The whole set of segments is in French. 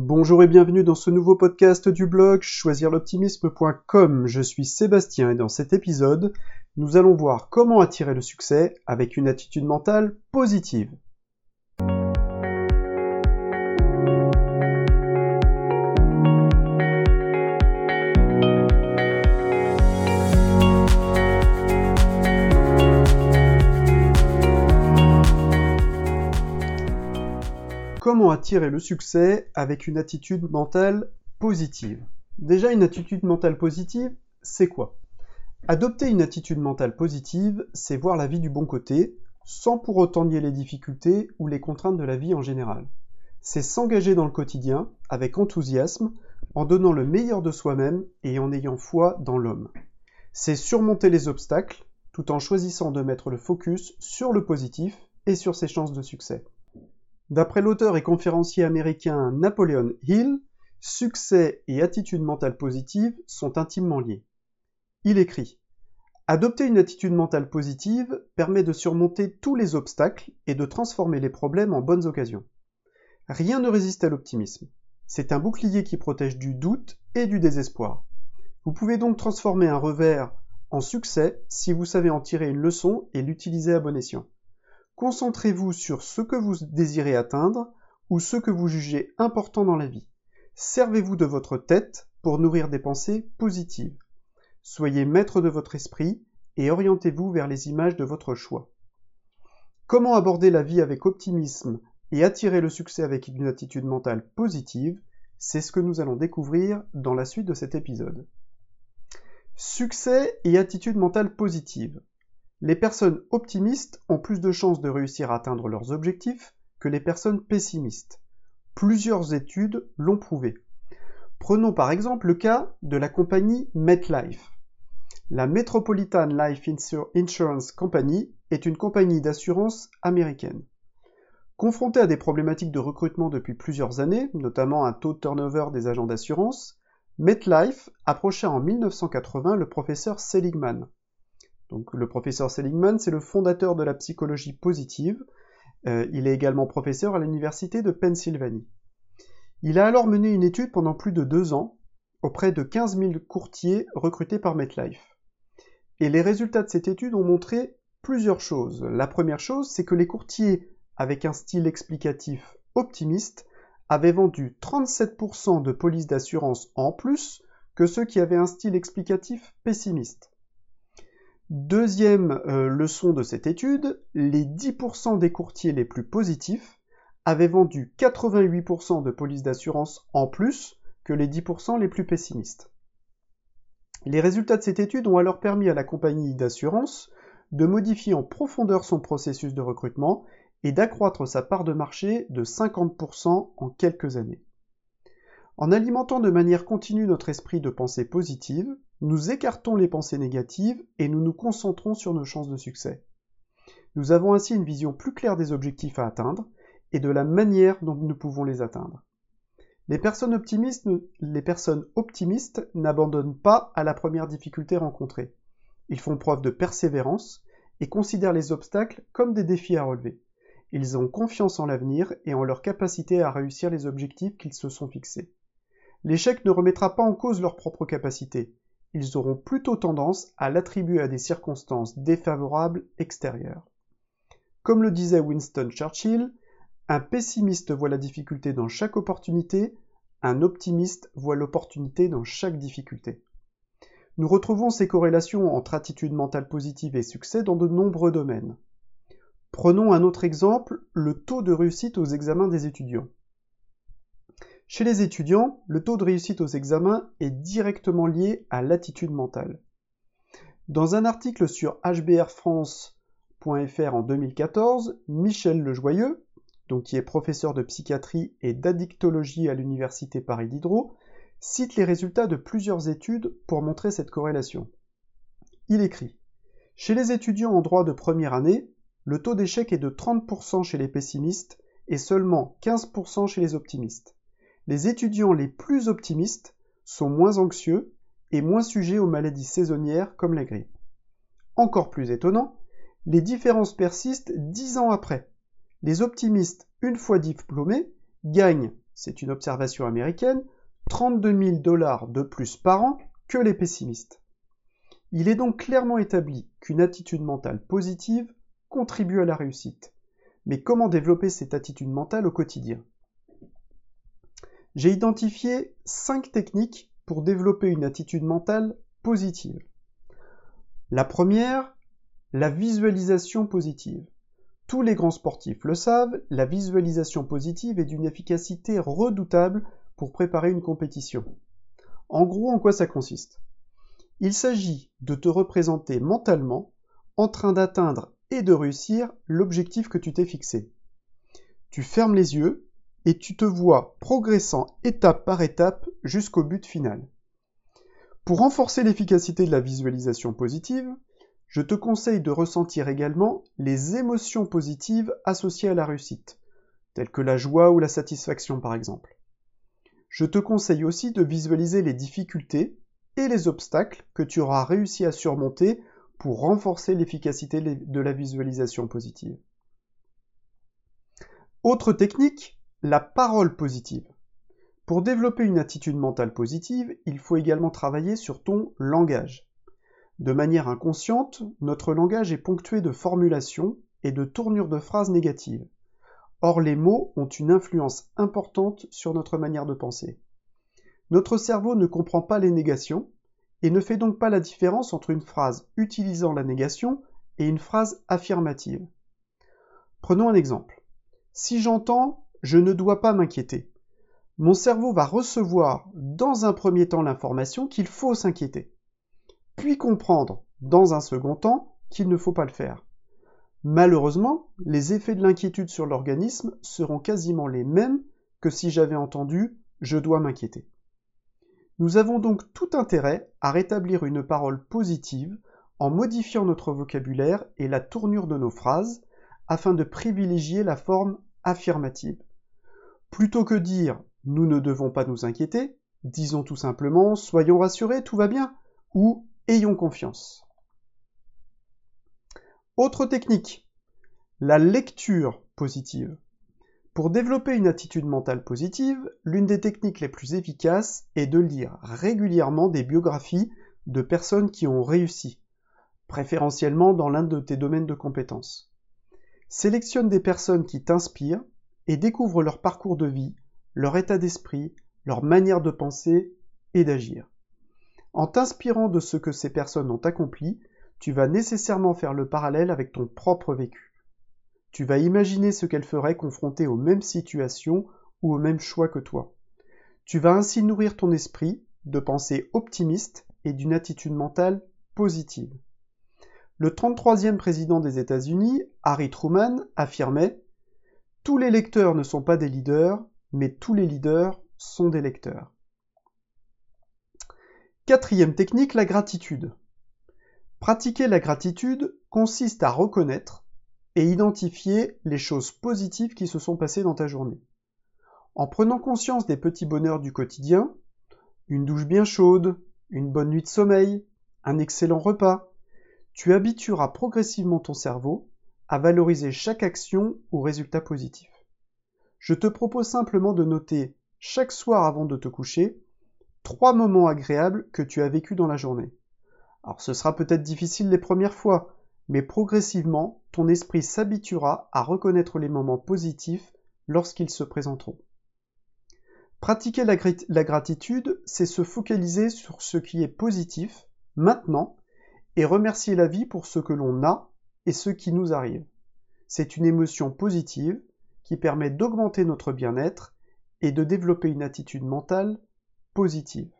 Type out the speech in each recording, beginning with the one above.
Bonjour et bienvenue dans ce nouveau podcast du blog choisirloptimisme.com. Je suis Sébastien et dans cet épisode, nous allons voir comment attirer le succès avec une attitude mentale positive. Comment attirer le succès avec une attitude mentale positive Déjà, une attitude mentale positive, c'est quoi? Adopter une attitude mentale positive, c'est voir la vie du bon côté, sans pour autant nier les difficultés ou les contraintes de la vie en général. C'est s'engager dans le quotidien avec enthousiasme, en donnant le meilleur de soi-même et en ayant foi dans l'homme. C'est surmonter les obstacles, tout en choisissant de mettre le focus sur le positif et sur ses chances de succès. D'après l'auteur et conférencier américain Napoleon Hill, succès et attitude mentale positive sont intimement liés. Il écrit Adopter une attitude mentale positive permet de surmonter tous les obstacles et de transformer les problèmes en bonnes occasions. Rien ne résiste à l'optimisme. C'est un bouclier qui protège du doute et du désespoir. Vous pouvez donc transformer un revers en succès si vous savez en tirer une leçon et l'utiliser à bon escient. Concentrez-vous sur ce que vous désirez atteindre ou ce que vous jugez important dans la vie. Servez-vous de votre tête pour nourrir des pensées positives. Soyez maître de votre esprit et orientez-vous vers les images de votre choix. Comment aborder la vie avec optimisme et attirer le succès avec une attitude mentale positive, c'est ce que nous allons découvrir dans la suite de cet épisode. Succès et attitude mentale positive. Les personnes optimistes ont plus de chances de réussir à atteindre leurs objectifs que les personnes pessimistes. Plusieurs études l'ont prouvé. Prenons par exemple le cas de la compagnie MetLife. La Metropolitan Life Insurance Company est une compagnie d'assurance américaine. Confrontée à des problématiques de recrutement depuis plusieurs années, notamment un taux de turnover des agents d'assurance, MetLife approcha en 1980 le professeur Seligman, donc, le professeur Seligman, c'est le fondateur de la psychologie positive. Euh, il est également professeur à l'université de Pennsylvanie. Il a alors mené une étude pendant plus de deux ans auprès de 15 000 courtiers recrutés par MetLife. Et les résultats de cette étude ont montré plusieurs choses. La première chose, c'est que les courtiers avec un style explicatif optimiste avaient vendu 37% de polices d'assurance en plus que ceux qui avaient un style explicatif pessimiste. Deuxième euh, leçon de cette étude, les 10% des courtiers les plus positifs avaient vendu 88% de polices d'assurance en plus que les 10% les plus pessimistes. Les résultats de cette étude ont alors permis à la compagnie d'assurance de modifier en profondeur son processus de recrutement et d'accroître sa part de marché de 50% en quelques années. En alimentant de manière continue notre esprit de pensée positive, nous écartons les pensées négatives et nous nous concentrons sur nos chances de succès. Nous avons ainsi une vision plus claire des objectifs à atteindre et de la manière dont nous pouvons les atteindre. Les personnes optimistes, n'abandonnent pas à la première difficulté rencontrée. Ils font preuve de persévérance et considèrent les obstacles comme des défis à relever. Ils ont confiance en l'avenir et en leur capacité à réussir les objectifs qu'ils se sont fixés. L'échec ne remettra pas en cause leurs propres capacités, ils auront plutôt tendance à l'attribuer à des circonstances défavorables extérieures. Comme le disait Winston Churchill, un pessimiste voit la difficulté dans chaque opportunité, un optimiste voit l'opportunité dans chaque difficulté. Nous retrouvons ces corrélations entre attitude mentale positive et succès dans de nombreux domaines. Prenons un autre exemple, le taux de réussite aux examens des étudiants. Chez les étudiants, le taux de réussite aux examens est directement lié à l'attitude mentale. Dans un article sur hbrfrance.fr en 2014, Michel Lejoyeux, donc qui est professeur de psychiatrie et d'addictologie à l'université Paris Diderot, cite les résultats de plusieurs études pour montrer cette corrélation. Il écrit Chez les étudiants en droit de première année, le taux d'échec est de 30% chez les pessimistes et seulement 15% chez les optimistes les étudiants les plus optimistes sont moins anxieux et moins sujets aux maladies saisonnières comme la grippe. Encore plus étonnant, les différences persistent dix ans après. Les optimistes, une fois diplômés, gagnent c'est une observation américaine, 32 000 dollars de plus par an que les pessimistes. Il est donc clairement établi qu'une attitude mentale positive contribue à la réussite. Mais comment développer cette attitude mentale au quotidien? J'ai identifié 5 techniques pour développer une attitude mentale positive. La première, la visualisation positive. Tous les grands sportifs le savent, la visualisation positive est d'une efficacité redoutable pour préparer une compétition. En gros, en quoi ça consiste? Il s'agit de te représenter mentalement en train d'atteindre et de réussir l'objectif que tu t'es fixé. Tu fermes les yeux et tu te vois progressant étape par étape jusqu'au but final. Pour renforcer l'efficacité de la visualisation positive, je te conseille de ressentir également les émotions positives associées à la réussite, telles que la joie ou la satisfaction par exemple. Je te conseille aussi de visualiser les difficultés et les obstacles que tu auras réussi à surmonter pour renforcer l'efficacité de la visualisation positive. Autre technique, la parole positive. Pour développer une attitude mentale positive, il faut également travailler sur ton langage. De manière inconsciente, notre langage est ponctué de formulations et de tournures de phrases négatives. Or les mots ont une influence importante sur notre manière de penser. Notre cerveau ne comprend pas les négations et ne fait donc pas la différence entre une phrase utilisant la négation et une phrase affirmative. Prenons un exemple. Si j'entends je ne dois pas m'inquiéter, mon cerveau va recevoir dans un premier temps l'information qu'il faut s'inquiéter puis comprendre, dans un second temps, qu'il ne faut pas le faire. Malheureusement, les effets de l'inquiétude sur l'organisme seront quasiment les mêmes que si j'avais entendu je dois m'inquiéter. Nous avons donc tout intérêt à rétablir une parole positive en modifiant notre vocabulaire et la tournure de nos phrases afin de privilégier la forme affirmative. Plutôt que dire nous ne devons pas nous inquiéter, disons tout simplement soyons rassurés, tout va bien, ou Ayons confiance. Autre technique, la lecture positive. Pour développer une attitude mentale positive, l'une des techniques les plus efficaces est de lire régulièrement des biographies de personnes qui ont réussi, préférentiellement dans l'un de tes domaines de compétences. Sélectionne des personnes qui t'inspirent et découvre leur parcours de vie, leur état d'esprit, leur manière de penser et d'agir. En t'inspirant de ce que ces personnes ont accompli, tu vas nécessairement faire le parallèle avec ton propre vécu. Tu vas imaginer ce qu'elles feraient confrontées aux mêmes situations ou aux mêmes choix que toi. Tu vas ainsi nourrir ton esprit de pensées optimistes et d'une attitude mentale positive. Le 33e président des États-Unis, Harry Truman, affirmait Tous les lecteurs ne sont pas des leaders, mais tous les leaders sont des lecteurs. Quatrième technique, la gratitude. Pratiquer la gratitude consiste à reconnaître et identifier les choses positives qui se sont passées dans ta journée. En prenant conscience des petits bonheurs du quotidien, une douche bien chaude, une bonne nuit de sommeil, un excellent repas, tu habitueras progressivement ton cerveau à valoriser chaque action ou résultat positif. Je te propose simplement de noter chaque soir avant de te coucher trois moments agréables que tu as vécus dans la journée. Alors ce sera peut-être difficile les premières fois, mais progressivement, ton esprit s'habituera à reconnaître les moments positifs lorsqu'ils se présenteront. Pratiquer la gratitude, c'est se focaliser sur ce qui est positif, maintenant, et remercier la vie pour ce que l'on a et ce qui nous arrive. C'est une émotion positive qui permet d'augmenter notre bien-être et de développer une attitude mentale positive.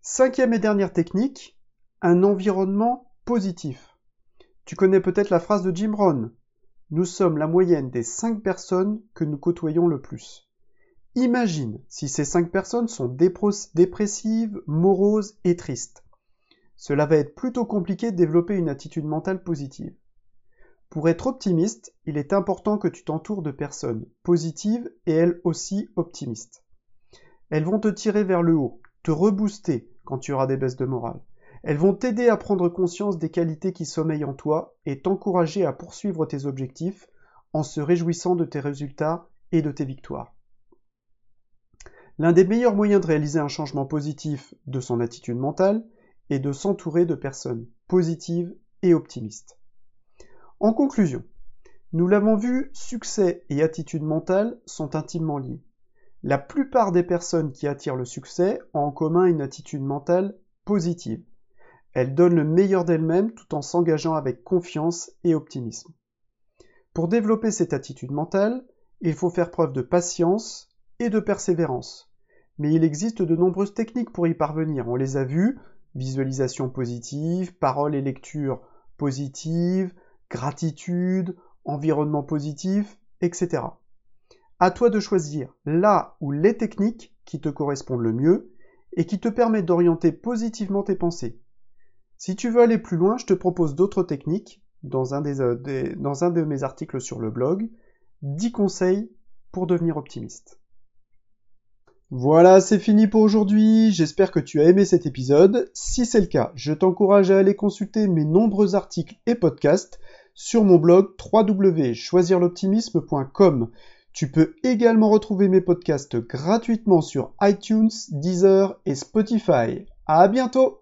Cinquième et dernière technique, un environnement positif. Tu connais peut-être la phrase de Jim Rohn. Nous sommes la moyenne des cinq personnes que nous côtoyons le plus. Imagine si ces cinq personnes sont dépressives, moroses et tristes. Cela va être plutôt compliqué de développer une attitude mentale positive. Pour être optimiste, il est important que tu t'entoures de personnes positives et elles aussi optimistes. Elles vont te tirer vers le haut, te rebooster quand tu auras des baisses de morale. Elles vont t'aider à prendre conscience des qualités qui sommeillent en toi et t'encourager à poursuivre tes objectifs en se réjouissant de tes résultats et de tes victoires. L'un des meilleurs moyens de réaliser un changement positif de son attitude mentale est de s'entourer de personnes positives et optimistes. En conclusion, nous l'avons vu, succès et attitude mentale sont intimement liés. La plupart des personnes qui attirent le succès ont en commun une attitude mentale positive. Elles donnent le meilleur d'elles-mêmes tout en s'engageant avec confiance et optimisme. Pour développer cette attitude mentale, il faut faire preuve de patience et de persévérance. Mais il existe de nombreuses techniques pour y parvenir. On les a vues, visualisation positive, parole et lecture positive, gratitude, environnement positif, etc. À toi de choisir là ou les techniques qui te correspondent le mieux et qui te permettent d'orienter positivement tes pensées. Si tu veux aller plus loin, je te propose d'autres techniques dans un, euh, dans un de mes articles sur le blog, 10 conseils pour devenir optimiste. Voilà, c'est fini pour aujourd'hui. J'espère que tu as aimé cet épisode. Si c'est le cas, je t'encourage à aller consulter mes nombreux articles et podcasts sur mon blog www.choisirloptimisme.com. Tu peux également retrouver mes podcasts gratuitement sur iTunes, Deezer et Spotify. À bientôt!